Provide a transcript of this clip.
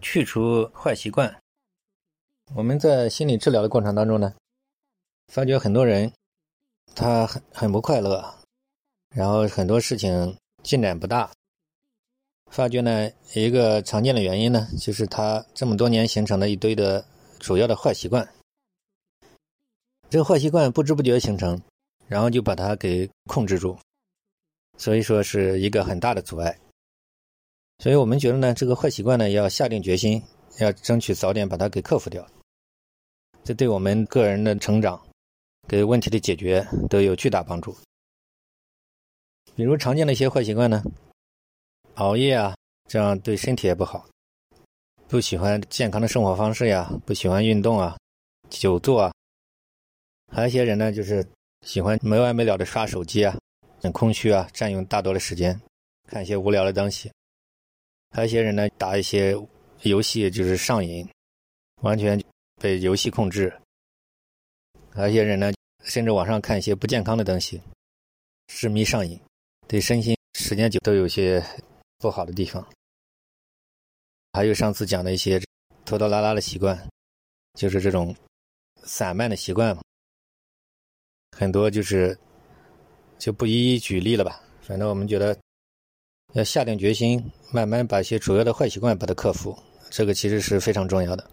去除坏习惯。我们在心理治疗的过程当中呢，发觉很多人他很很不快乐，然后很多事情进展不大。发觉呢，一个常见的原因呢，就是他这么多年形成了一堆的主要的坏习惯。这个坏习惯不知不觉形成，然后就把它给控制住，所以说是一个很大的阻碍。所以我们觉得呢，这个坏习惯呢，要下定决心，要争取早点把它给克服掉。这对我们个人的成长、给问题的解决都有巨大帮助。比如常见的一些坏习惯呢，熬夜啊，这样对身体也不好；不喜欢健康的生活方式呀，不喜欢运动啊，久坐啊。还有一些人呢，就是喜欢没完没了的刷手机啊，很空虚啊，占用大多的时间，看一些无聊的东西。还有些人呢，打一些游戏就是上瘾，完全。被游戏控制，还有些人呢，甚至网上看一些不健康的东西，痴迷上瘾，对身心时间久都有些不好的地方。还有上次讲的一些拖拖拉拉的习惯，就是这种散漫的习惯嘛，很多就是就不一一举例了吧。反正我们觉得要下定决心，慢慢把一些主要的坏习惯把它克服，这个其实是非常重要的。